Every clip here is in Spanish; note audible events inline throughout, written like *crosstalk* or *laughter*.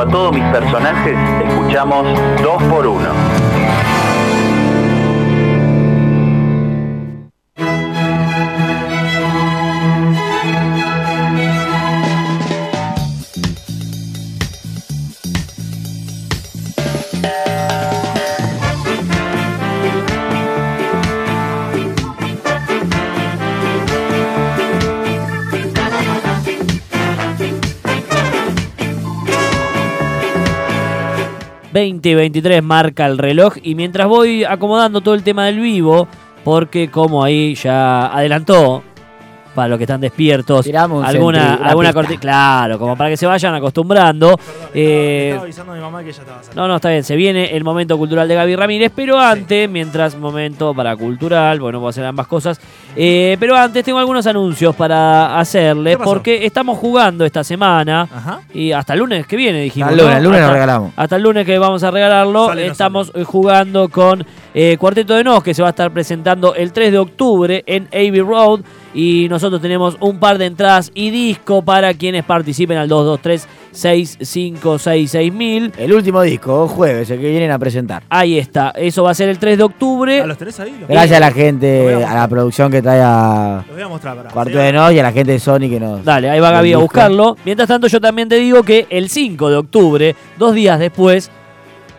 a todos mis personajes escuchamos 2 por 1 20 y 23 marca el reloj y mientras voy acomodando todo el tema del vivo, porque como ahí ya adelantó, para los que están despiertos, Tiramos un alguna, alguna pista. corti- claro, como para que se vayan acostumbrando. Eh, Estaba avisando a mi mamá que ya estaba saliendo. no, no, está bien, se viene el momento cultural de Gaby Ramírez, pero antes, mientras momento para cultural, bueno, puedo hacer ambas cosas, eh, pero antes tengo algunos anuncios para hacerle, porque estamos jugando esta semana Ajá. y hasta el lunes que viene dijimos. Hasta- regalamos. hasta el lunes que vamos a regalarlo, Sale o no estamos jugando con eh, Cuarteto de Nos, que se va a estar presentando el 3 de octubre en Abbey Road. Y nosotros tenemos un par de entradas y disco para quienes participen al 223-6566 El último disco, jueves, el que vienen a presentar. Ahí está, eso va a ser el 3 de octubre. Ah, ¿Los tenés ahí? Los, Gracias a la gente, a a la producción que trae a los voy a mostrar para. Cuarto de Nos y a la gente de Sony que nos. Dale, ahí va Gaby a buscarlo. Mientras tanto, yo también te digo que el 5 de octubre, dos días después,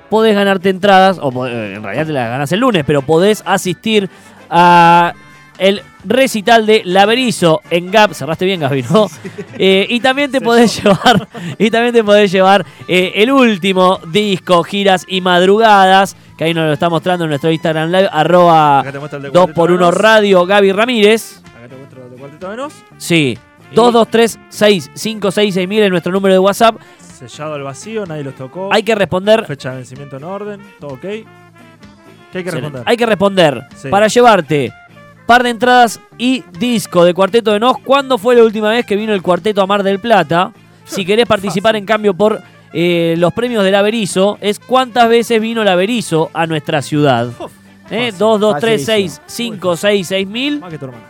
podés ganarte entradas, o eh, en realidad te las ganas el lunes, pero podés asistir a el recital de Laberizo en Gap. Cerraste bien, Gaby, ¿no? *laughs* Eh, y también te podés llevar, y también te podés llevar eh, el último disco, giras y madrugadas, que ahí nos lo está mostrando en nuestro Instagram Live, arroba Acá te muestro el de 2 Cuarteto por de 1 Nos. Radio Gaby Ramírez. Acá te muestro el de Cuarteto de Nos. Sí. Y- 223-656-6000 es nuestro número de WhatsApp. Sellado al vacío, nadie los tocó. Hay que responder. Fecha de vencimiento en orden, todo ok. ¿Qué hay que responder? Hay que responder Sí. para llevarte par de entradas y disco de Cuarteto de Nos. ¿Cuándo fue la última vez que vino el Cuarteto a Mar del Plata? Si querés participar en cambio por eh, los premios del Averizo, es cuántas veces vino el Averizo a nuestra ciudad. ¿Eh? fácil. 223-656-6000 Más que tu hermana.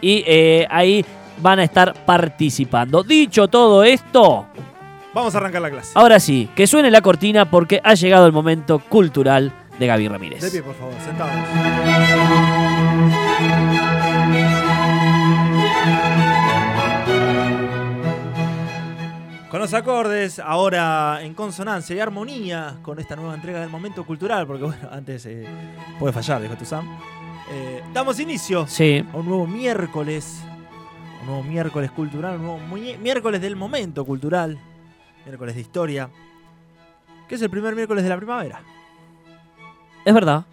y eh, ahí van a estar participando. Dicho todo esto, Vamos a arrancar la clase. ahora sí, que suene la cortina porque ha llegado el momento cultural de Gaby Ramírez. De pie, por favor, sentados. Con los acordes, ahora en consonancia y armonía con esta nueva entrega del momento cultural, porque bueno, antes eh, puede fallar, dijo tu Sam. Eh, damos inicio Sí. a un nuevo miércoles, un nuevo miércoles cultural, un nuevo miércoles del momento cultural, miércoles de historia, que es el primer miércoles de la primavera. Es verdad.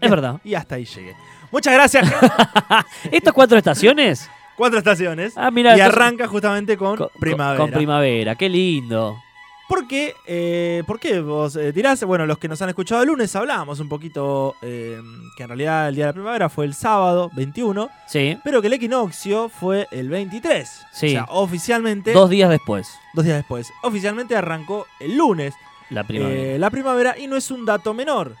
Es verdad. *laughs* Y hasta ahí llegué. Muchas gracias. *laughs* Estas cuatro estaciones. Cuatro estaciones. Ah, mira. y arranca justamente con, con- primavera. Con primavera. Qué lindo. ¿Por qué? Eh, ¿Por qué vos eh, tirás? Bueno, los que nos han escuchado el lunes hablábamos un poquito eh, que en realidad el día de la primavera fue el sábado 21, Sí. pero que el equinoccio fue el 23. Sí. O sea, oficialmente, Dos días después. dos días después. Oficialmente arrancó el lunes La primavera. eh, la primavera y no es un dato menor.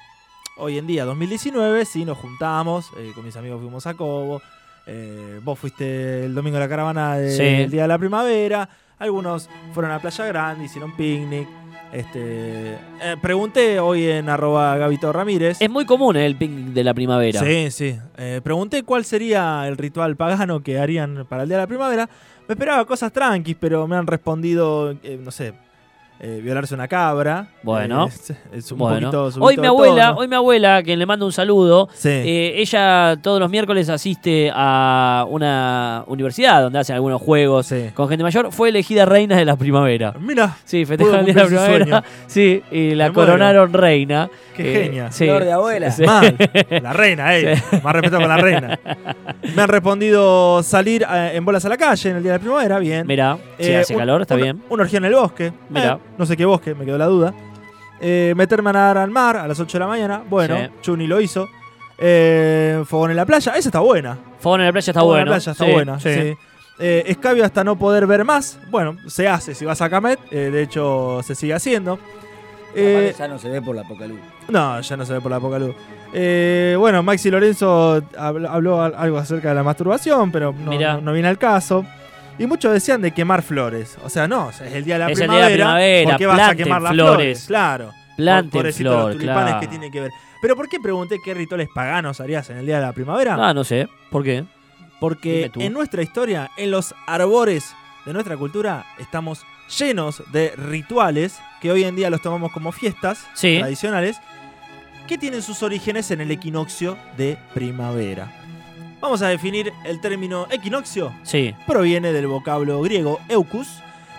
Hoy en día, 2019, sí nos juntamos, eh, con mis amigos fuimos a Cobo, eh, vos fuiste el domingo a la caravana Sí. del día de la primavera, algunos fueron a Playa Grande, hicieron picnic. Este, eh, pregunté hoy en arroba Gabito Ramírez. es muy común el picnic de la primavera. Sí, sí. Pregunté cuál sería el ritual pagano que harían para el día de la primavera. Me esperaba cosas tranquis, pero me han respondido, no sé, eh, violarse una cabra. Bueno. Eh, es, es un Bueno. poquito hoy mi abuela, hoy mi abuela, quien le mando un saludo, Sí. eh, ella todos los miércoles asiste a una universidad donde hacen algunos juegos Sí. con gente mayor. Fue elegida reina de la primavera. Mira, Sí, festejaron el Pudo día de la primavera. *laughs* Sí, y la Me muero. coronaron reina. qué Eh, genia. sí. Flor de abuela. Sí. Mal. *laughs* La reina, eh. Más respeto con la reina. Me han respondido salir eh, en bolas a la calle en el día de la primavera. Bien. Mirá, si hace un- calor, está bien. Una orgía en el bosque. Mirá. No sé qué bosque, me quedó la duda. Eh, meterme a nadar al mar a las 8 de la mañana. Bueno, Sí. Chuni lo hizo. Eh, fogón en la playa. Esa está buena. Fogón en la playa está Fogón en bueno. la playa está Sí, buena. sí. sí. Eh, escabio hasta no poder ver más. Bueno, se hace si vas a Camet. eh, de hecho, se sigue haciendo. Eh, ya no se ve por la poca luz. no, ya no se ve por la poca luz. Eh, bueno, Maxi Lorenzo habló, habló al- algo acerca de la masturbación, pero no, Mirá. no- no viene al caso. Y muchos decían de quemar flores. O sea, no, es el día de la Es el día primavera. de la primavera, ¿Por qué vas a quemar las flores. flores? Claro. Planten Pobrecito los flor, tulipanes claro. que tiene que ver. Pero ¿por qué pregunté qué rituales paganos harías en el día de la primavera? Ah, no sé. ¿Por qué? Porque en nuestra historia, en los arbores de nuestra cultura, estamos llenos de rituales que hoy en día los tomamos como fiestas Sí. tradicionales que tienen sus orígenes en el equinoccio de primavera. Vamos a definir el término equinoccio. Sí. Proviene del vocablo griego eucus,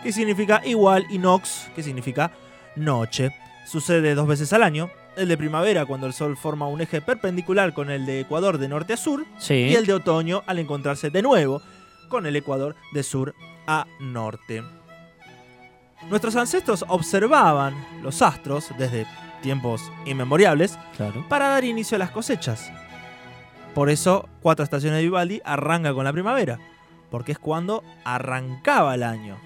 que significa igual, y nox, que significa noche. Sucede dos veces al año. El de primavera, cuando el sol forma un eje perpendicular con el de Ecuador de norte a sur, Sí. y el de otoño al encontrarse de nuevo con el Ecuador de sur a norte. Nuestros ancestros observaban los astros desde tiempos inmemoriales Claro. para dar inicio a las cosechas. Por eso, Cuatro Estaciones de Vivaldi arranca con la primavera, porque es cuando arrancaba el año.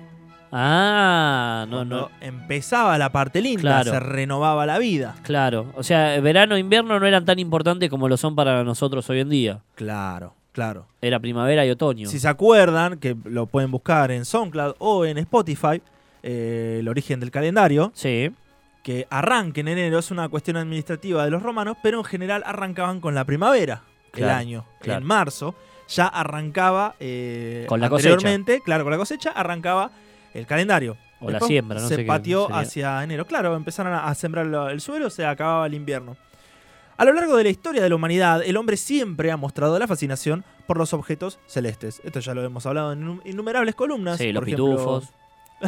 Ah, no, cuando no. empezaba la parte linda, Claro. se renovaba la vida. Claro. O sea, verano e invierno no eran tan importantes como lo son para nosotros hoy en día. Claro, claro. Era primavera y otoño. Si se acuerdan, que lo pueden buscar en SoundCloud o en Spotify, eh, el origen del calendario, Sí. que arranque en enero es una cuestión administrativa de los romanos, pero en general arrancaban con la primavera el año. claro. En marzo ya arrancaba eh, Con la cosecha. anteriormente, claro, con la cosecha arrancaba el calendario. O la siembra, no se sé pateó hacia enero. Claro, empezaron a, a sembrar el suelo, se acababa el invierno. A lo largo de la historia de la humanidad, el hombre siempre ha mostrado la fascinación por los objetos celestes. Esto ya lo hemos hablado en innu- innumerables columnas. Sí, los por ejemplo, pitufos.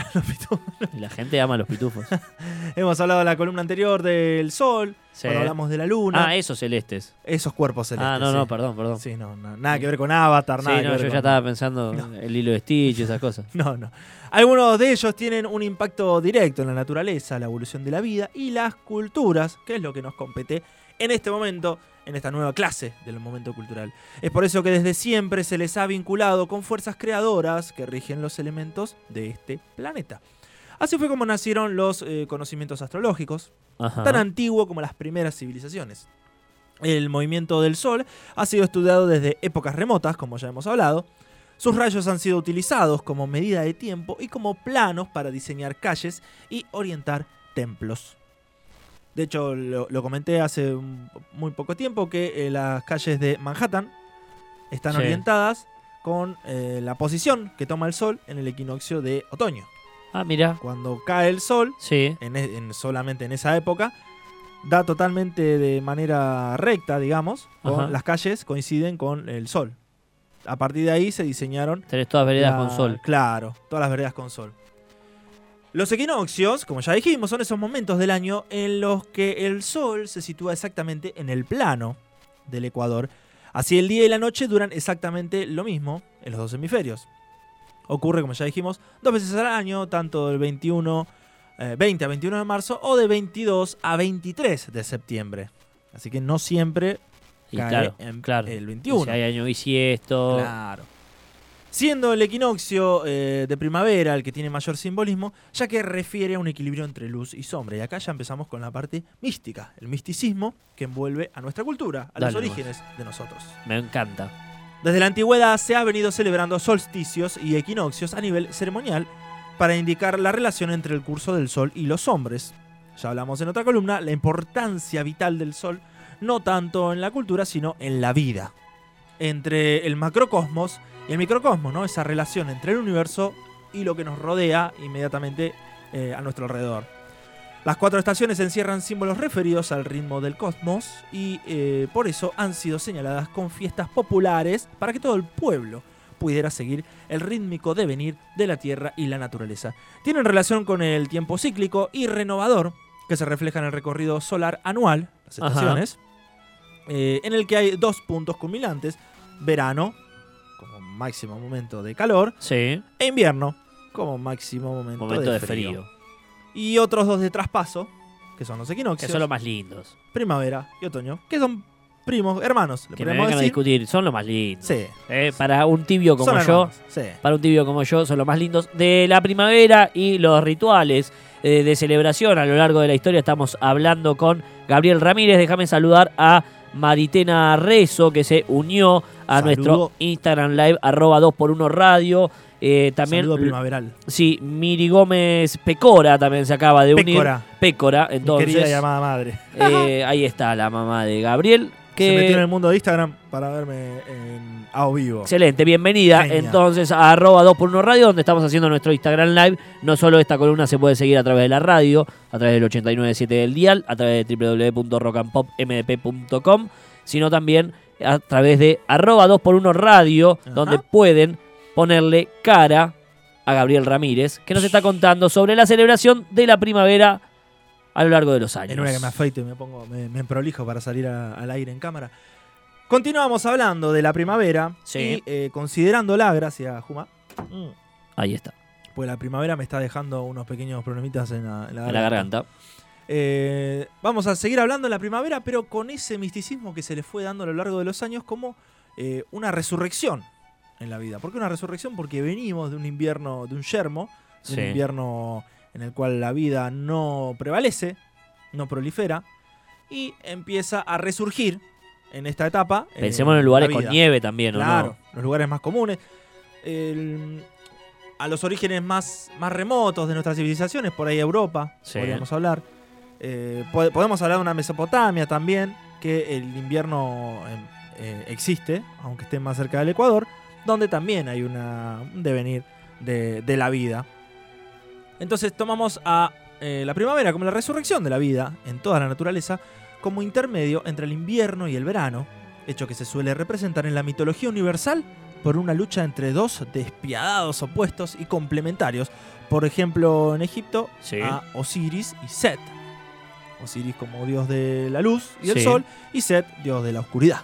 *laughs* los pitufos. La gente ama los pitufos. *laughs* Hemos hablado en la columna anterior del sol, Sí. cuando hablamos de la luna, Ah, esos celestes. esos cuerpos celestes. Ah, no, no, sí. perdón, perdón. Sí, no, no, nada que ver con Avatar, Sí, nada que no, ver yo con- ya estaba pensando *laughs* No. el hilo de Stitch y esas cosas. No, no. Algunos de ellos tienen un impacto directo en la naturaleza, la evolución de la vida y las culturas, que es lo que nos compete en este momento, en esta nueva clase del momento cultural. Es por eso que desde siempre se les ha vinculado con fuerzas creadoras que rigen los elementos de este planeta. Así fue como nacieron los eh, conocimientos astrológicos, Ajá. tan antiguo como las primeras civilizaciones. El movimiento del Sol ha sido estudiado desde épocas remotas, como ya hemos hablado. Sus rayos han sido utilizados como medida de tiempo y como planos para diseñar calles y orientar templos. De hecho, lo, lo comenté hace muy poco tiempo que eh, las calles de Manhattan están Sí. orientadas con eh, la posición que toma el Sol en el equinoccio de otoño. Ah, mira. Cuando cae el Sol, Sí. en, e- en- solamente en esa época, da totalmente de manera recta, digamos, con las calles coinciden con el sol. A partir de ahí se diseñaron Tenés todas veredas la- con sol. Claro, todas las veredas con sol. Los equinoccios, como ya dijimos, son esos momentos del año en los que el sol se sitúa exactamente en el plano del ecuador. Así el día y la noche duran exactamente lo mismo en los dos hemisferios. Ocurre, como ya dijimos, dos veces al año, tanto del 21, eh, 20 a 21 de marzo o de 22 a 23 de septiembre. Así que no siempre Y cae claro, en claro. el 21. Si hay año bisiesto. Claro. Siendo el equinoccio eh, de primavera el que tiene mayor simbolismo, ya que refiere a un equilibrio entre luz y sombra. Y acá ya empezamos con la parte mística, el misticismo que envuelve a nuestra cultura, a Dale los orígenes de nosotros. Me encanta. Desde la antigüedad se ha venido celebrando solsticios y equinoccios a nivel ceremonial para indicar la relación entre el curso del sol y los hombres. Ya hablamos en otra columna, la importancia vital del sol, no tanto en la cultura, sino en la vida. Entre el macrocosmos y el microcosmos, ¿no? Esa relación entre el universo y lo que nos rodea inmediatamente eh, a nuestro alrededor. Las cuatro estaciones encierran símbolos referidos al ritmo del cosmos y eh, por eso han sido señaladas con fiestas populares para que todo el pueblo pudiera seguir el rítmico devenir de la Tierra y la naturaleza. Tienen relación con el tiempo cíclico y renovador que se refleja en el recorrido solar anual, las estaciones, eh, en el que hay dos puntos culminantes, verano máximo momento de calor Sí. e invierno como máximo momento, Momento de, de frío. frío. Y otros dos de traspaso, que son los Que equinoccios, son los más lindos. primavera y otoño, que son primos, hermanos, Que me decir. discutir. Son los más lindos. Sí, Eh, para un tibio como son yo. hermanos, sí. Para un tibio como yo, son los más lindos de la primavera y los rituales eh, de celebración a lo largo de la historia. Estamos hablando con Gabriel Ramírez. Déjame saludar a Maritena Rezo, que se unió a Saludo. nuestro Instagram Live, arroba 2x1 Radio. Eh, también, Saludo primaveral. sí, Miri Gómez Pecora también se acaba de unir. Mi entonces. querida llamada madre. eh, ahí está la mamá de Gabriel. Se metió en Que, el mundo de Instagram para verme en a o vivo. excelente, bienvenida entonces a arroba 2x1 Radio, donde estamos haciendo nuestro Instagram Live. No solo esta columna se puede seguir a través de la radio, a través del 89.7 del dial, a través de www.rockandpopmdp.com, sino también a través de arroba 2x1 Radio, Ajá. donde pueden ponerle cara a Gabriel Ramírez, que nos está contando sobre la celebración de la primavera a lo largo de los años. En una que me afeito y me pongo, me, me prolijo para salir a- al aire en cámara. Continuamos hablando de la primavera Sí. y eh, considerándola, gracias Juma, mm, Ahí está, pues la primavera me está dejando unos pequeños problemitas en la, en la en la garganta. Eh, vamos a seguir hablando de la primavera, pero con ese misticismo que se le fue dando a lo largo de los años como eh, una resurrección en la vida. ¿Por qué una resurrección? Porque venimos de un invierno, de un yermo, de Sí. un invierno en el cual la vida no prevalece, no prolifera, y empieza a resurgir en esta etapa. eh, Pensemos en lugares con nieve también, ¿o Claro, no? los lugares más comunes. El- a los orígenes más, más remotos de nuestras civilizaciones, por ahí Europa, Sí. podríamos hablar. Eh, po- podemos hablar de una Mesopotamia también, que el invierno eh, eh, existe, aunque esté más cerca del Ecuador, donde también hay una, un devenir de, de la vida. Entonces tomamos a eh, la primavera como la resurrección de la vida en toda la naturaleza, como intermedio entre el invierno y el verano, hecho que se suele representar en la mitología universal por una lucha entre dos despiadados opuestos y complementarios. Por ejemplo, en Egipto, Sí. a Osiris y Set. Osiris como dios de la luz y del Sí. sol, y Set, dios de la oscuridad.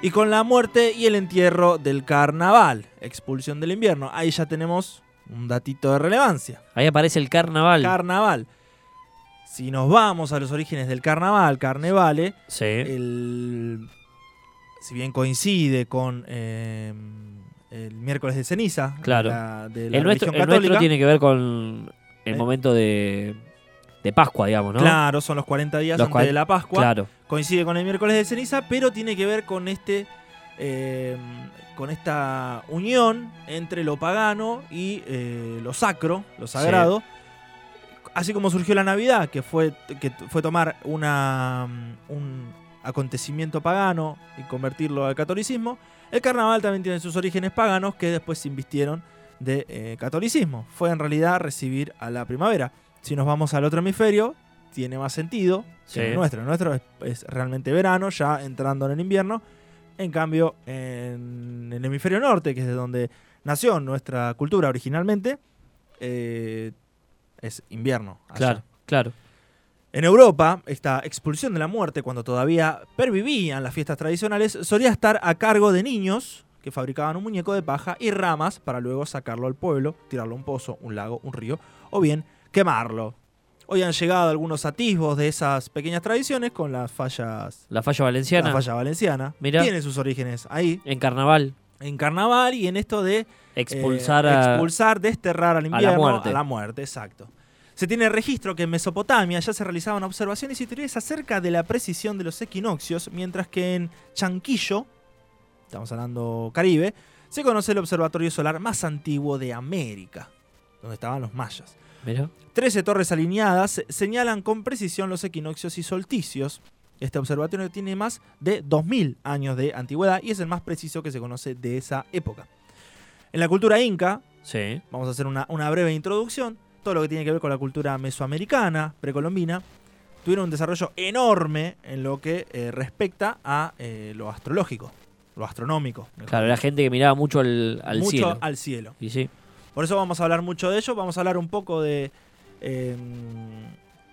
Y con la muerte y el entierro del carnaval, expulsión del invierno. Ahí ya tenemos un datito de relevancia. Ahí aparece el carnaval. Carnaval. Si nos vamos a los orígenes del carnaval, carnevale, sí. el, si bien coincide con eh, el miércoles de ceniza Claro. de la, de la el nuestro, tiene que ver con el Eh. momento de, de Pascua, digamos, ¿no? claro, son los 40 días Los antes de la Pascua, Claro. coincide con el miércoles de ceniza, pero tiene que ver con este eh, con esta unión entre lo pagano y eh, lo sacro, lo sagrado. Así como surgió la Navidad, que fue, que fue tomar una, mm, un acontecimiento pagano y convertirlo al catolicismo, el carnaval también tiene sus orígenes paganos que después se invistieron de eh, catolicismo. Fue en realidad recibir a la primavera. Si nos vamos al otro hemisferio, tiene más sentido Sí. que el nuestro. El nuestro es, es realmente verano, ya entrando en el invierno. En cambio, en el hemisferio norte, que es de donde nació nuestra cultura originalmente, eh, es invierno. allá. Claro, claro. En Europa, esta expulsión de la muerte, cuando todavía pervivían las fiestas tradicionales, solía estar a cargo de niños que fabricaban un muñeco de paja y ramas para luego sacarlo al pueblo, tirarlo a un pozo, un lago, un río, o bien quemarlo. Hoy han llegado algunos atisbos de esas pequeñas tradiciones con las fallas, La falla valenciana. la falla valenciana. Mirá. Tiene sus orígenes ahí, En carnaval. en carnaval y en esto de Expulsar eh, a. expulsar, desterrar al la invierno, muerte. a la muerte, exacto. Se tiene registro que en Mesopotamia ya se realizaban observaciones y teorías acerca de la precisión de los equinoccios, mientras que en Chanquillo, estamos hablando Caribe, se conoce el observatorio solar más antiguo de América, donde estaban los mayas. Mirá. Trece torres alineadas se- señalan con precisión los equinoccios y solsticios. Este observatorio tiene más de 2000 años de antigüedad y es el más preciso que se conoce de esa época. En la cultura inca, Sí. vamos a hacer una, una breve introducción, todo lo que tiene que ver con la cultura mesoamericana, precolombina, tuvieron un desarrollo enorme en lo que eh, respecta a eh, lo astrológico, lo astronómico. Claro, era gente que miraba mucho al, al mucho cielo. al cielo. Y sí. Por eso vamos a hablar mucho de ello. Vamos a hablar un poco de, eh,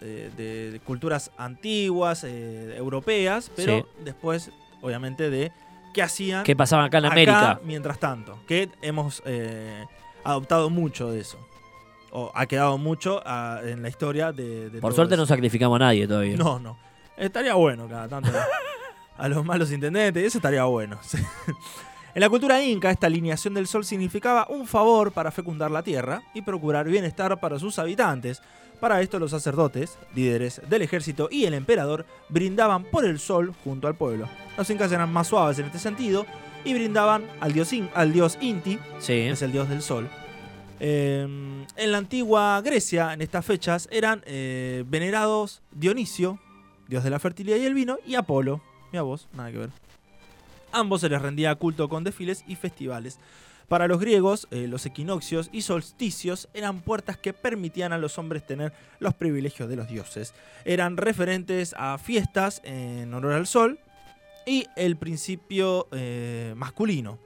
de, culturas antiguas, eh, europeas, pero Sí. después, obviamente, de qué hacían ¿Qué pasaba acá en acá América? mientras tanto. Que hemos eh, adoptado mucho de eso. O ha quedado mucho ah, en la historia de, de Por todo suerte no sacrificamos a nadie todavía. No, no. Estaría bueno cada tanto. *laughs* a los malos intendentes, eso estaría bueno. *laughs* En la cultura inca, esta alineación del sol significaba un favor para fecundar la tierra y procurar bienestar para sus habitantes. Para esto los sacerdotes, líderes del ejército y el emperador brindaban por el sol junto al pueblo. Los incas eran más suaves en este sentido y brindaban al dios, In- al dios Inti, Sí. es el dios del sol. Eh, en la antigua Grecia, en estas fechas, eran eh, venerados Dionisio, dios de la fertilidad y el vino, y Apolo. Mira vos, nada que ver. Ambos se les rendía culto con desfiles y festivales. Para los griegos, eh, los equinoccios y solsticios eran puertas que permitían a los hombres tener los privilegios de los dioses. Eran referentes a fiestas en honor al sol y el principio eh, masculino.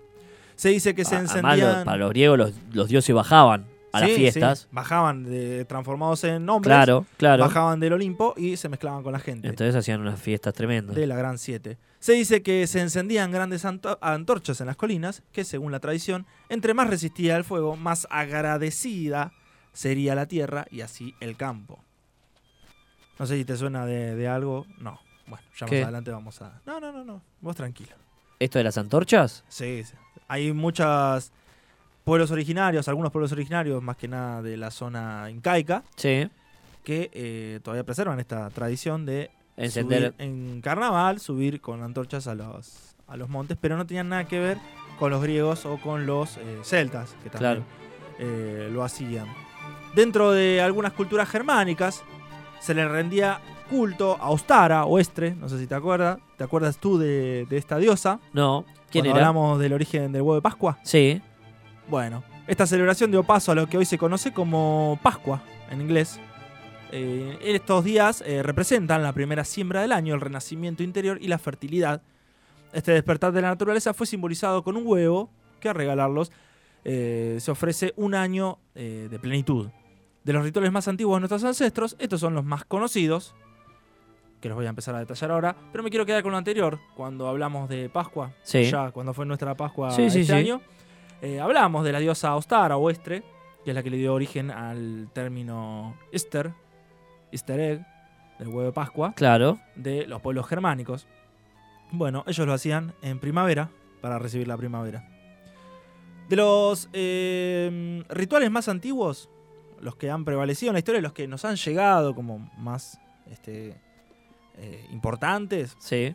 Se dice que se A- además, encendían... para los griegos los, los dioses bajaban a las fiestas. sí, bajaban de, transformados en hombres, Claro, claro. bajaban del Olimpo y se mezclaban con la gente Entonces hacían unas fiestas tremendas. de la Gran Siete. Se dice que se encendían grandes anto- antorchas en las colinas, que según la tradición, entre más resistía el fuego, más agradecida sería la tierra y así el campo. No sé si te suena de, de algo. No. Bueno, ya ¿Qué? más adelante vamos a... No, no, no, no. Vos tranquilo. ¿Esto de las antorchas? Sí, sí. Hay muchos pueblos originarios, algunos pueblos originarios, más que nada de la zona incaica, Sí. que eh, todavía preservan esta tradición de Encender. subir en carnaval, subir con antorchas a los, a los montes, pero no tenían nada que ver con los griegos o con los eh, celtas, que también eh, lo hacían. Dentro de algunas culturas germánicas se le rendía culto a Ostara o Estre, no sé si te acuerdas, ¿te acuerdas tú de, de esta diosa? No. ¿Quién Cuando era? hablamos del origen del huevo de Pascua. Sí. Bueno, esta celebración dio paso a lo que hoy se conoce como Pascua en inglés. Eh, estos días eh, representan la primera siembra del año, el renacimiento interior y la fertilidad. Este despertar de la naturaleza fue simbolizado con un huevo que al regalarlos eh, se ofrece un año de plenitud. De los rituales más antiguos de nuestros ancestros, estos son los más conocidos, que los voy a empezar a detallar ahora, pero me quiero quedar con lo anterior, cuando hablamos de Pascua, Sí. ya cuando fue nuestra Pascua Sí, este sí. año. Eh, hablamos de la diosa Ostara o Estre, que es la que le dio origen al término Easter, Easter egg, del huevo de Pascua, Claro. de los pueblos germánicos. Bueno, ellos lo hacían en primavera para recibir la primavera. De los eh, rituales más antiguos, los que han prevalecido en la historia, los que nos han llegado como más este, eh, importantes, Sí.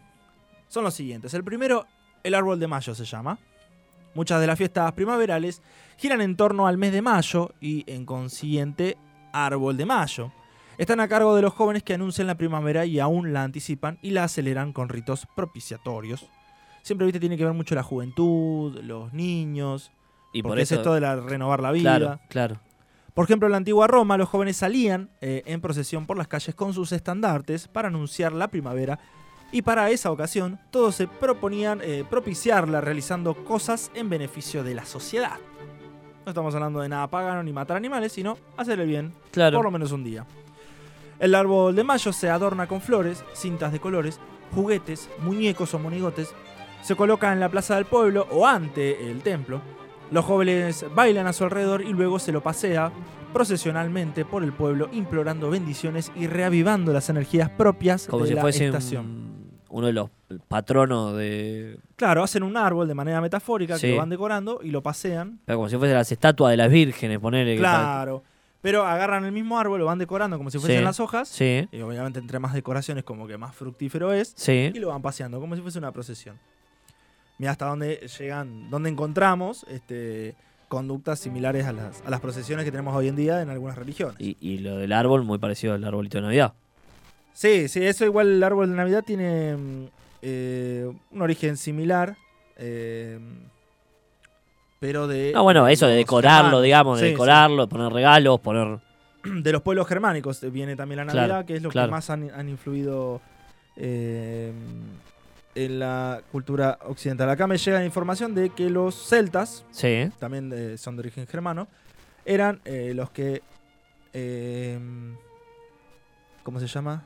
son los siguientes. El primero, el árbol de mayo se llama. Muchas de las fiestas primaverales giran en torno al mes de mayo y en consiguiente árbol de mayo. Están a cargo de los jóvenes que anuncian la primavera y aún la anticipan y la aceleran con ritos propiciatorios. Siempre, viste, tiene que ver mucho la juventud, los niños, Y por eso. es esto de la, renovar la vida. claro, claro. Por ejemplo, en la antigua Roma, los jóvenes salían eh, en procesión por las calles con sus estandartes para anunciar la primavera y para esa ocasión todos se proponían eh, propiciarla realizando cosas en beneficio de la sociedad. No estamos hablando de nada pagano ni matar animales, sino hacer el bien Claro. por lo menos un día. El árbol de mayo se adorna con flores, cintas de colores, juguetes, muñecos o monigotes. Se coloca en la plaza del pueblo o ante el templo. Los jóvenes bailan a su alrededor y luego se lo pasea procesionalmente por el pueblo implorando bendiciones y reavivando las energías propias Como de si la fuese estación. un- uno de los patronos de. Claro, hacen un árbol de manera metafórica Sí. que lo van decorando y lo pasean. pero Como si fuese las estatuas de las vírgenes, ponerle. que Claro. Pero agarran el mismo árbol, lo van decorando como si fuesen Sí. las hojas. Sí, Y obviamente entre más decoraciones como que más fructífero es. sí. y lo van paseando como si fuese una procesión. Mira hasta dónde llegan, dónde encontramos este, conductas similares a las, a las procesiones que tenemos hoy en día en algunas religiones. Y, y lo del árbol, muy parecido al arbolito de Navidad. Sí, sí, eso igual el árbol de Navidad tiene mm, eh, un origen similar, eh, pero de... No, bueno, eso de decorarlo, digamos, de Sí, sí. decorarlo, poner regalos, poner. *clears throat* de los pueblos germánicos eh, viene también la Navidad, Claro, que es lo claro. que más han, han influido eh, en la cultura occidental. Acá me llega la información de que los celtas, Sí. también de- son de origen germano, eran eh, los que... eh, ¿Cómo se llama?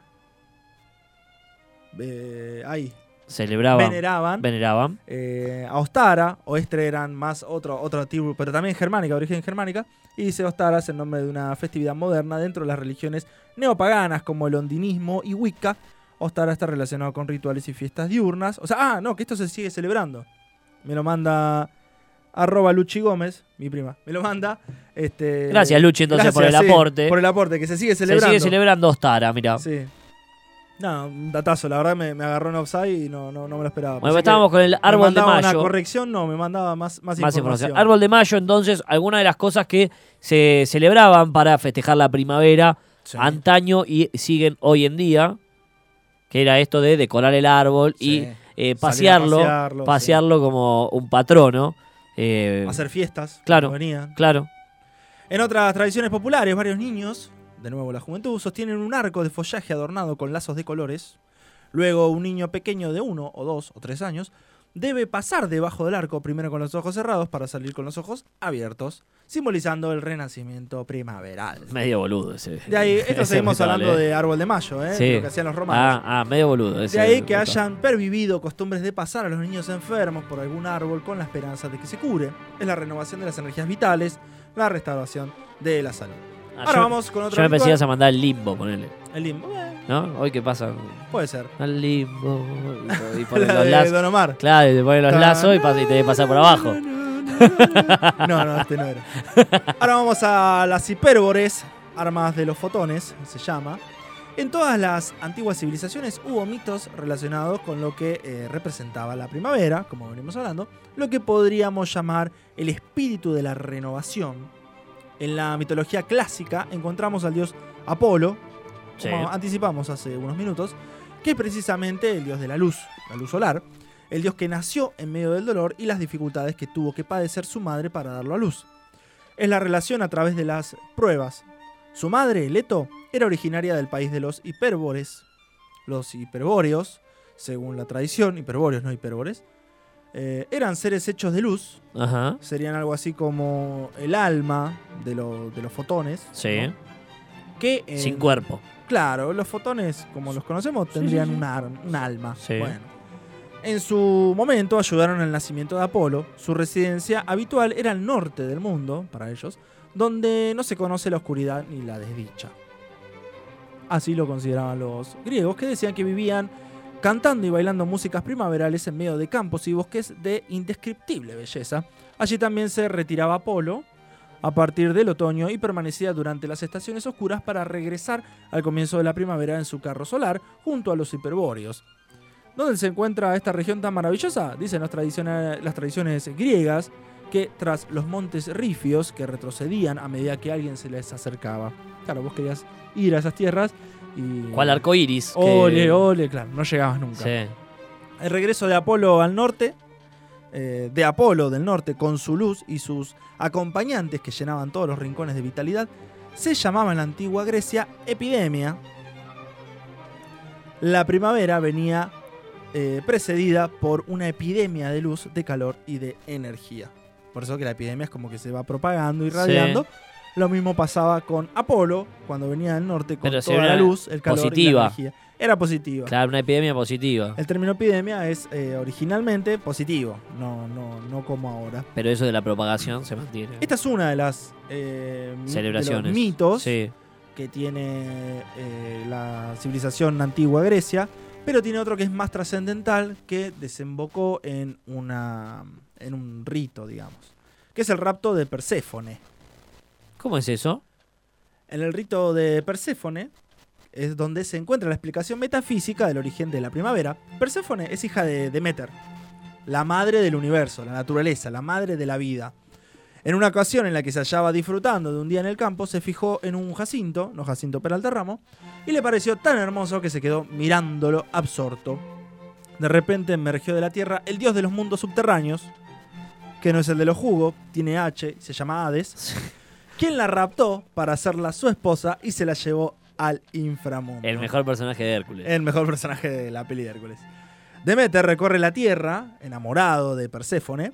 Eh, ahí, Celebraban. veneraban veneraban. eh, a Ostara, Oestre eran más otro, otro tribu, pero también germánica, origen germánica, y dice Ostara es el nombre de una festividad moderna dentro de las religiones neopaganas como el ondinismo y Wicca. Ostara está relacionado con rituales y fiestas diurnas. O sea, ah, no, que esto se sigue celebrando. Me lo manda arroba Luchi Gómez, mi prima, me lo manda. Este, Gracias, Luchi, entonces, por el sí, aporte. por el aporte, que se sigue Se celebrando. sigue celebrando Ostara, mira. Sí. No, un datazo, la verdad me, me agarró en offside y no, no, no me lo esperaba. Bueno, Pensé estábamos que con el me árbol de mandaba mayo. una corrección, no, me mandaba más, más, Más información. información. Árbol de mayo, entonces, algunas de las cosas que se celebraban para festejar la primavera Sí. antaño y siguen hoy en día, que era esto de decorar el árbol Sí. y eh, Salir a pasearlo, pasearlo, pasearlo como un patrono. eh, Hacer fiestas. Claro. como venían. claro. En otras tradiciones populares, varios niños, de nuevo la juventud, sostienen un arco de follaje adornado con lazos de colores. Luego, un niño pequeño de uno o dos o tres años debe pasar debajo del arco primero con los ojos cerrados para salir con los ojos abiertos, simbolizando el renacimiento primaveral. Medio boludo ese. De ahí, esto *laughs* seguimos hablando eh. de árbol de mayo, ¿eh? Sí. lo que hacían los romanos. Ah, ah, medio boludo. ese De ahí que hayan pervivido costumbres de pasar a los niños enfermos por algún árbol con la esperanza de que se cure. Es la renovación de las energías vitales, la restauración de la salud. Ah, Ahora yo- vamos con otro Yo me pensé ritual. que ibas a mandar el limbo, ponele. El limbo. Eh, ¿No? Hoy qué pasa puede ser. al limbo. Y, y ponen La *laughs* los lazos. Don Omar. Claro, y te ponen los lazos y, pasa- y te pasar por abajo. *laughs* No, no, este no era. Ahora vamos a las hipérbores, armas de los fotones, se llama. En todas las antiguas civilizaciones hubo mitos relacionados con lo que eh, representaba la primavera, como venimos hablando, lo que podríamos llamar el espíritu de la renovación. En la mitología clásica encontramos al dios Apolo, Sí. como anticipamos hace unos minutos, que es precisamente el dios de la luz, la luz solar, el dios que nació en medio del dolor y las dificultades que tuvo que padecer su madre para darlo a luz. Es la relación a través de las pruebas. Su madre, Leto, era originaria del país de los hiperbores. Los hiperbóreos, según la tradición, hiperbóreos, no hiperbores, eh, eran seres hechos de luz, Ajá. serían algo así como el alma de, lo- de los fotones. Sí. ¿no? Que, eh, Sin cuerpo. Claro, los fotones, como los conocemos, tendrían sí, sí. Un, alma. Sí. Bueno. En su momento ayudaron al nacimiento de Apolo. Su residencia habitual era al norte del mundo, para ellos, donde no se conoce la oscuridad ni la desdicha. Así lo consideraban los griegos, que decían que vivían cantando y bailando músicas primaverales en medio de campos y bosques de indescriptible belleza. Allí también se retiraba Apolo a partir del otoño y permanecía durante las estaciones oscuras para regresar al comienzo de la primavera en su carro solar junto a los hiperbóreos. ¿Dónde se encuentra esta región tan maravillosa? Dicen las tradiciones, las tradiciones griegas que tras los montes rifios que retrocedían a medida que alguien se les acercaba. Claro, vos querías ir a esas tierras y... ¿Cuál arco iris? Ole, ole, claro, no llegabas nunca. Sí. El regreso de Apolo al norte, eh, de Apolo del norte con su luz y sus acompañantes que llenaban todos los rincones de vitalidad, se llamaba en la antigua Grecia epidemia. La primavera venía eh, precedida por una epidemia de luz, de calor y de energía. Por eso que la epidemia es como que se va propagando y radiando. Lo mismo pasaba con Apolo cuando venía del norte con Pero si toda la luz, el calor y positiva. la energía. Era positiva. Claro, una epidemia positiva. El término epidemia es eh, originalmente positivo, no, no, no como ahora. Pero eso de la propagación se mantiene. Esta es una de las eh, de Celebraciones. los mitos Sí. que tiene eh, la civilización antigua Grecia, pero tiene otro que es más trascendental que desembocó en, una, en un rito, digamos, que es el rapto de Perséfone. ¿Cómo es eso? En el rito de Perséfone es donde se encuentra la explicación metafísica del origen de la primavera. Perséfone es hija de Demeter, la madre del universo, la naturaleza, la madre de la vida. En una ocasión en la que se hallaba disfrutando de un día en el campo, se fijó en un jacinto, no jacinto Peralta Ramo, y le pareció tan hermoso que se quedó mirándolo absorto. De repente emergió de la tierra el dios de los mundos subterráneos, que no es el de los jugos, tiene H, se llama Hades, quien la raptó para hacerla su esposa y se la llevó al inframundo. El mejor personaje de Hércules. El mejor personaje de la peli de Hércules. Demeter recorre la tierra, enamorado de Perséfone.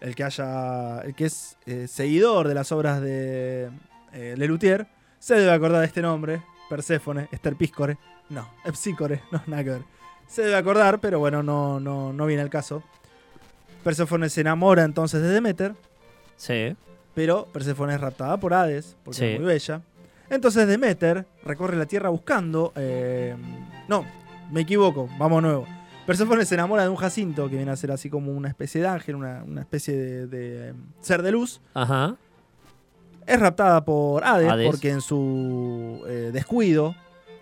El que haya. El que es eh, seguidor de las obras de eh, Lelutier se debe acordar de este nombre. Perséfone, Esterpíscore. No, Epsícore, no, nada que ver. Se debe acordar, pero bueno, no, no, no viene al caso. Perséfone se enamora entonces de Demeter, Sí. Pero Perséfone es raptada por Hades, porque Sí. es muy bella. Entonces Demeter recorre la tierra buscando. eh, no, me equivoco, vamos nuevo. Perséfone se enamora de un Jacinto, que viene a ser así como una especie de ángel, una, una especie de, de, eh, ser de luz. Ajá. Es raptada por Hades, Hades. porque en su eh, descuido,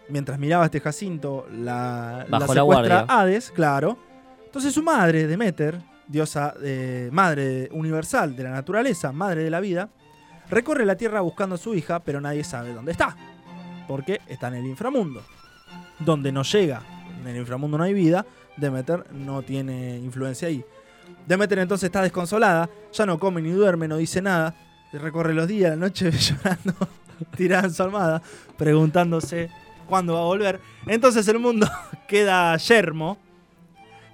mientras miraba a este Jacinto, la, la Bajó la secuestra guardia. Hades, claro. Entonces su madre, Demeter, diosa eh, madre universal de la naturaleza, madre de la vida, recorre la tierra buscando a su hija, pero nadie sabe dónde está. Porque está en el inframundo. Donde no llega. En el inframundo no hay vida. Demeter no tiene influencia ahí. Demeter entonces está desconsolada. Ya no come ni duerme, no dice nada. Recorre los días, la noche *laughs* llorando, tirada en su almohada, preguntándose cuándo va a volver. Entonces el mundo *laughs* queda yermo.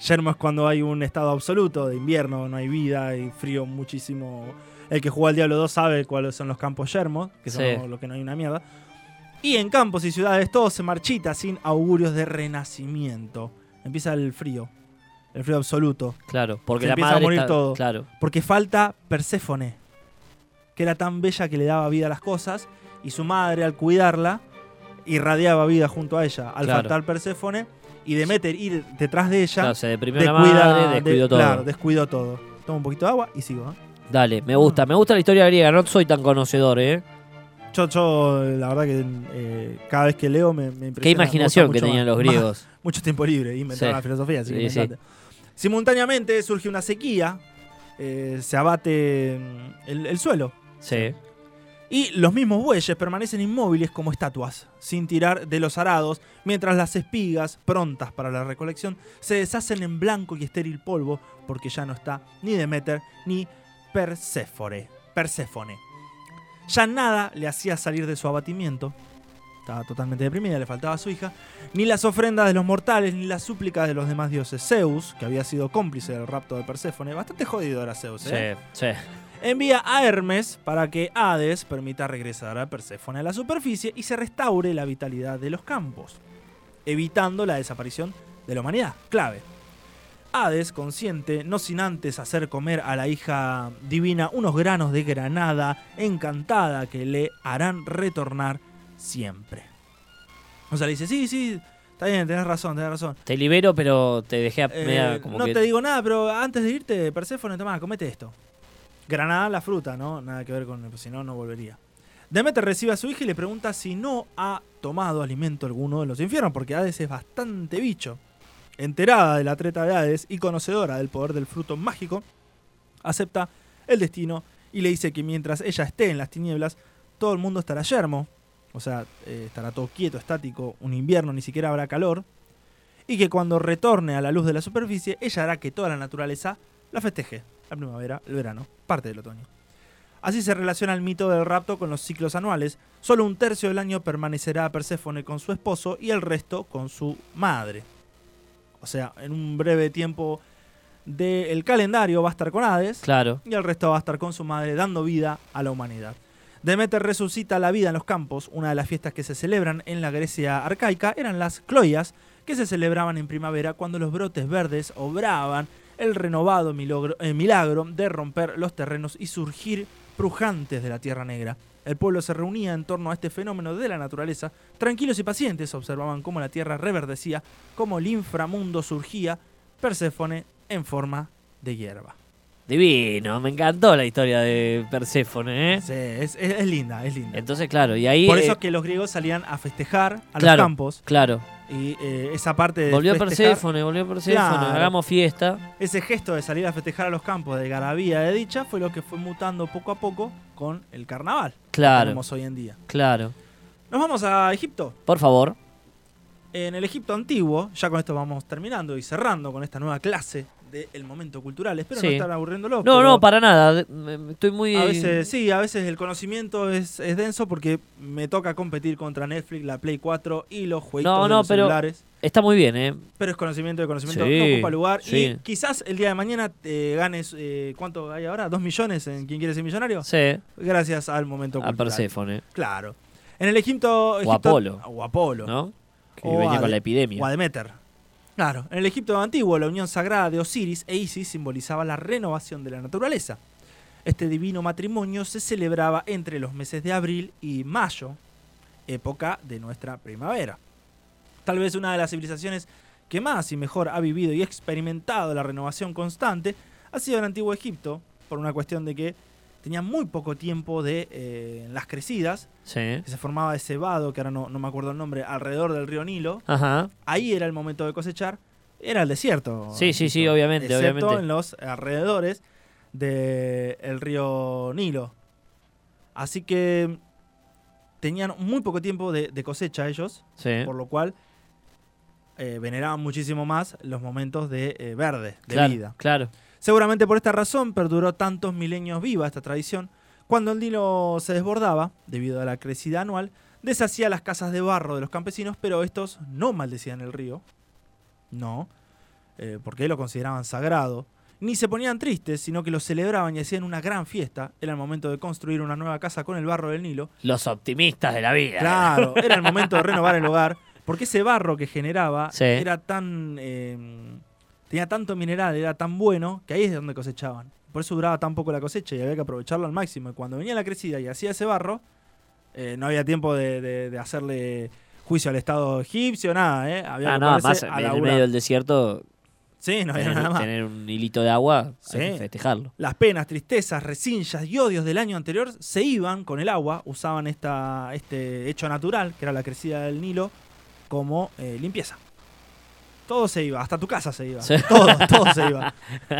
Yermo es cuando hay un estado absoluto de invierno, no hay vida, hay frío muchísimo. El que juega al Diablo 2 sabe cuáles son los campos yermos, que son Sí. los lo que no hay una mierda. Y en campos y ciudades todo se marchita sin augurios de renacimiento. Empieza el frío, el frío absoluto. Claro, porque Se la empieza a madre morir está- todo. Claro. Porque falta Perséfone, que era tan bella que le daba vida a las cosas, y su madre, al cuidarla, irradiaba vida junto a ella. Al Claro. faltar Perséfone y Demeter ir detrás de ella, Claro, se deprimió la descuida- de- descuidó todo. Claro, descuidó todo. Toma un poquito de agua y sigo. ¿eh? Dale, me gusta. Me gusta la historia griega. No soy tan conocedor, ¿eh? Yo, yo, la verdad que eh, cada vez que leo me, me impresiona. Qué imaginación que tenían más. los Más- griegos. *laughs* mucho tiempo libre, inventaron Sí. la filosofía, así que Sí. Simultáneamente surge una sequía, eh, se abate mm, el, el suelo. Sí. Y los mismos bueyes permanecen inmóviles como estatuas, sin tirar de los arados, mientras las espigas, prontas para la recolección, se deshacen en blanco y estéril polvo, porque ya no está ni Demeter ni Perséfone. Ya nada le hacía salir de su abatimiento. Estaba totalmente deprimida, le faltaba a su hija. Ni las ofrendas de los mortales, ni las súplicas de los demás dioses. Zeus, que había sido cómplice del rapto de Perséfone, bastante jodido era Zeus, ¿eh? Sí, sí. Envía a Hermes para que Hades permita regresar a Perséfone a la superficie y se restaure la vitalidad de los campos, evitando la desaparición de la humanidad. Clave. Hades consiente, no sin antes hacer comer a la hija divina unos granos de granada encantada que le harán retornar siempre. O sea, le dice, sí, sí, está bien, tenés razón, tenés razón. Te libero, pero te dejé a Eh, media como no que... te digo nada, pero antes de irte, Perséfone, toma, comete esto. Granada la fruta, ¿no? Nada que ver con... pues, si no, no volvería. Demeter recibe a su hija y le pregunta si no ha tomado alimento alguno de los infiernos, porque Hades es bastante bicho. Enterada de la treta de Hades y conocedora del poder del fruto mágico, acepta el destino y le dice que mientras ella esté en las tinieblas, todo el mundo estará yermo. O sea, eh, estará todo quieto, estático, un invierno, ni siquiera habrá calor. Y que cuando retorne a la luz de la superficie, ella hará que toda la naturaleza la festeje. La primavera, el verano, parte del otoño. Así se relaciona el mito del rapto con los ciclos anuales. Solo un tercio del año permanecerá Perséfone con su esposo y el resto con su madre. O sea, en un breve tiempo del calendario va a estar con Hades Claro. y el resto va a estar con su madre dando vida a la humanidad. Demeter resucita la vida en los campos. Una de las fiestas que se celebran en la Grecia arcaica eran las cloias, que se celebraban en primavera cuando los brotes verdes obraban el renovado milagro, eh, milagro de romper los terrenos y surgir pujantes de la Tierra Negra. El pueblo se reunía en torno a este fenómeno de la naturaleza. Tranquilos y pacientes observaban cómo la Tierra reverdecía, cómo el inframundo surgía, Perséfone en forma de hierba. Divino, me encantó la historia de Perséfone, ¿eh? Sí, es, es- es linda, es linda. Entonces, claro, y ahí... Por eh, eso es que los griegos salían a festejar a Claro. los campos. Claro, Y eh, esa parte de volvió festejar, Perséfone, volvió Perséfone, Claro. hagamos fiesta. ese gesto de salir a festejar a los campos de garabía de dicha fue lo que fue mutando poco a poco con el carnaval que Claro, tenemos hoy en día. claro. Nos vamos a Egipto. Por favor. En el Egipto antiguo, ya con esto vamos terminando y cerrando con esta nueva clase del momento cultural. Espero no estar aburriéndolo. No, no, para nada. Estoy muy... A veces, sí, a veces el conocimiento es, es denso porque me toca competir contra Netflix, la Play 4 y los jueguitos No, de no, los pero- celulares. Está muy bien, ¿eh? Pero es conocimiento de conocimiento, Sí, no ocupa lugar. sí. Y quizás el día de mañana te ganes, eh, ¿cuánto hay ahora? ¿Dos millones en ¿Quién quiere ser millonario? Sí, Gracias al momento a cultural. Perséfone, Claro. En el Egipto... O Egipto- Apolo. O Apolo. ¿no? Que O venía a con la epidemia. O a Demeter. Claro. En el Egipto antiguo, la unión sagrada de Osiris e Isis simbolizaba la renovación de la naturaleza. Este divino matrimonio se celebraba entre los meses de abril y mayo, época de nuestra primavera. Tal vez una de las civilizaciones que más y mejor ha vivido y experimentado la renovación constante ha sido el antiguo Egipto, por una cuestión de que tenía muy poco tiempo de eh, las crecidas, Sí. que se formaba ese vado, que ahora no, no me acuerdo el nombre, alrededor del río Nilo. Ajá. Ahí era el momento de cosechar. Era el desierto. Sí, sí, sí, obviamente, excepto obviamente. en los alrededores del río Nilo. Así que tenían muy poco tiempo de, de cosecha ellos, Sí. por lo cual eh, veneraban muchísimo más los momentos de eh, verde, de claro, vida. Claro. Seguramente por esta razón perduró tantos milenios viva esta tradición. Cuando el Nilo se desbordaba, debido a la crecida anual, deshacía las casas de barro de los campesinos, pero estos no maldecían el río. No, eh, porque lo consideraban sagrado. Ni se ponían tristes, sino que lo celebraban y hacían una gran fiesta. Era el momento de construir una nueva casa con el barro del Nilo. Los optimistas de la vida. Claro, era el momento de *laughs* renovar el hogar, porque ese barro que generaba Sí. era tan eh, tenía tanto mineral, era tan bueno que ahí es donde cosechaban. Por eso duraba tan poco la cosecha y había que aprovecharlo al máximo. Y cuando venía la crecida y hacía ese barro, eh, no había tiempo de, de- de hacerle juicio al Estado egipcio, nada, ¿eh? Había Ah, que a en el medio del desierto Sí, no había tener, nada más. tener un hilito de agua, Sí. hay que festejarlo. Las penas, tristezas, resinchas y odios del año anterior se iban con el agua, usaban esta, este hecho natural, que era la crecida del Nilo, como eh, limpieza. Todo se iba, hasta tu casa se iba. Sí. Todo, todo se iba.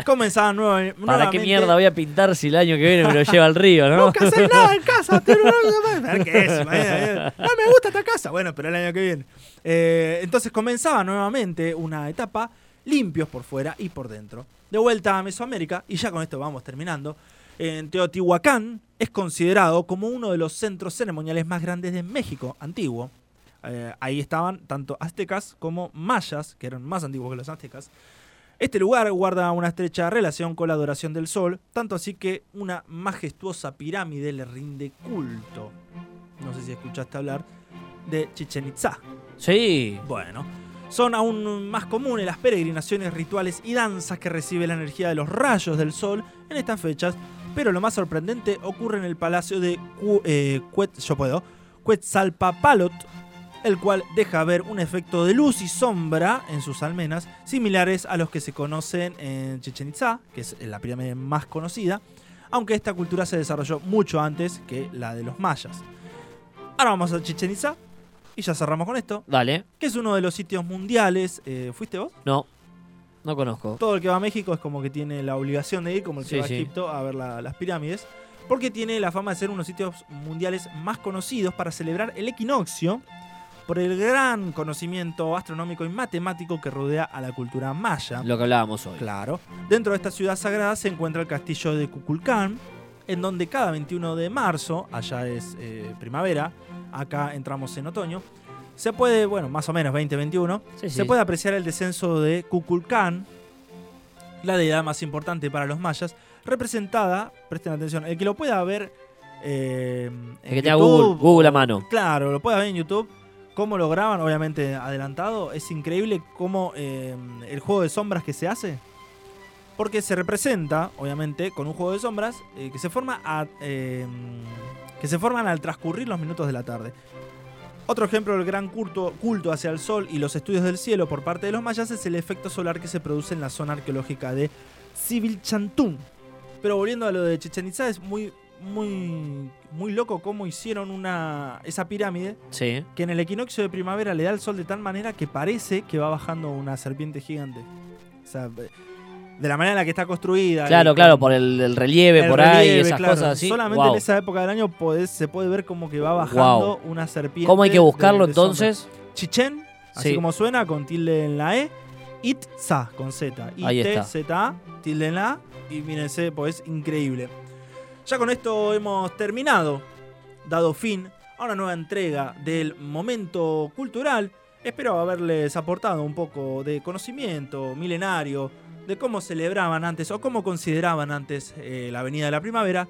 Comenzaban nueva, ¿Para qué mierda voy a pintar si el año que viene me lo lleva al río, no? Nunca haces nada en casa. ver qué es, imagínate. No me gusta esta casa. Bueno, pero el año que viene. Eh, entonces comenzaba nuevamente una etapa limpios por fuera y por dentro. De vuelta a Mesoamérica, y ya con esto vamos terminando. En Teotihuacán es considerado como uno de los centros ceremoniales más grandes de México antiguo. Eh, ahí estaban tanto aztecas como mayas, que eran más antiguos que los aztecas. Este lugar guarda una estrecha relación con la adoración del sol, tanto así que una majestuosa pirámide le rinde culto. No sé si escuchaste hablar de Chichen Itza. Sí. Bueno, son aún más comunes las peregrinaciones rituales y danzas que recibe la energía de los rayos del sol en estas fechas, pero lo más sorprendente ocurre en el palacio de Cu- eh, Cuet- yo puedo, Quetzalpapalot, el cual deja ver un efecto de luz y sombra en sus almenas, similares a los que se conocen en Chichen Itza, que es la pirámide más conocida, aunque esta cultura se desarrolló mucho antes que la de los mayas. Ahora vamos a Chichen Itza y ya cerramos con esto Dale. que es uno de los sitios mundiales. eh, ¿Fuiste vos? No. No conozco. Todo el que va a México es como que tiene la obligación de ir, como el que Sí, va a. Egipto a ver la- las pirámides, porque tiene la fama de ser uno de los sitios mundiales más conocidos para celebrar el equinoccio por el gran conocimiento astronómico y matemático que rodea a la cultura maya. Lo que hablábamos hoy. Claro. Dentro de esta ciudad sagrada se encuentra el castillo de Kukulcán, en donde cada 21 de marzo, allá es eh, primavera, acá entramos en otoño, se puede, bueno, más o menos 2021, Sí, sí. se puede apreciar el descenso de Kukulcán, la deidad más importante para los mayas, representada, presten atención, el que lo pueda ver eh, en El que tenga Google, Google a mano. Claro, lo pueda ver en YouTube. Cómo lo graban, obviamente adelantado. Es increíble cómo eh, el juego de sombras que se hace. Porque se representa, obviamente, con un juego de sombras eh, que se forma a, eh, que se forman al transcurrir los minutos de la tarde. Otro ejemplo del gran culto, culto hacia el sol y los estudios del cielo por parte de los mayas es el efecto solar que se produce en la zona arqueológica de Sivilchantún. Pero volviendo a lo de Chichen Itza, es muy, muy, muy loco cómo hicieron una, esa pirámide Sí. que en el equinoccio de primavera le da el sol de tal manera que parece que va bajando una serpiente gigante. O sea, de la manera en la que está construida. Claro, y claro, por el, el relieve, el por ahí, relieve, esas claro. cosas así. Solamente en esa época del año podés- se puede ver como que va bajando una serpiente. ¿Cómo hay que buscarlo de entonces? Chichen, así Sí. como suena, con tilde en la E. Itza, con Z. Ahí está. I-T-Z-A, tilde en la A. Y mírense, pues es increíble. Ya con esto hemos terminado, dado fin a una nueva entrega del momento cultural. Espero haberles aportado un poco de conocimiento milenario de cómo celebraban antes o cómo consideraban antes eh, la Avenida de la Primavera.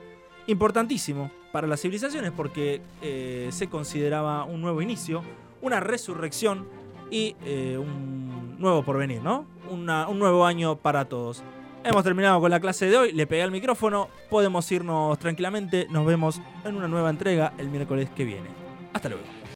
Importantísimo para las civilizaciones porque eh, se consideraba un nuevo inicio, una resurrección y eh, un nuevo porvenir, ¿no? Un nuevo año para todos. Hemos terminado con la clase de hoy, le pegué al micrófono, podemos irnos tranquilamente, nos vemos en una nueva entrega el miércoles que viene. Hasta luego.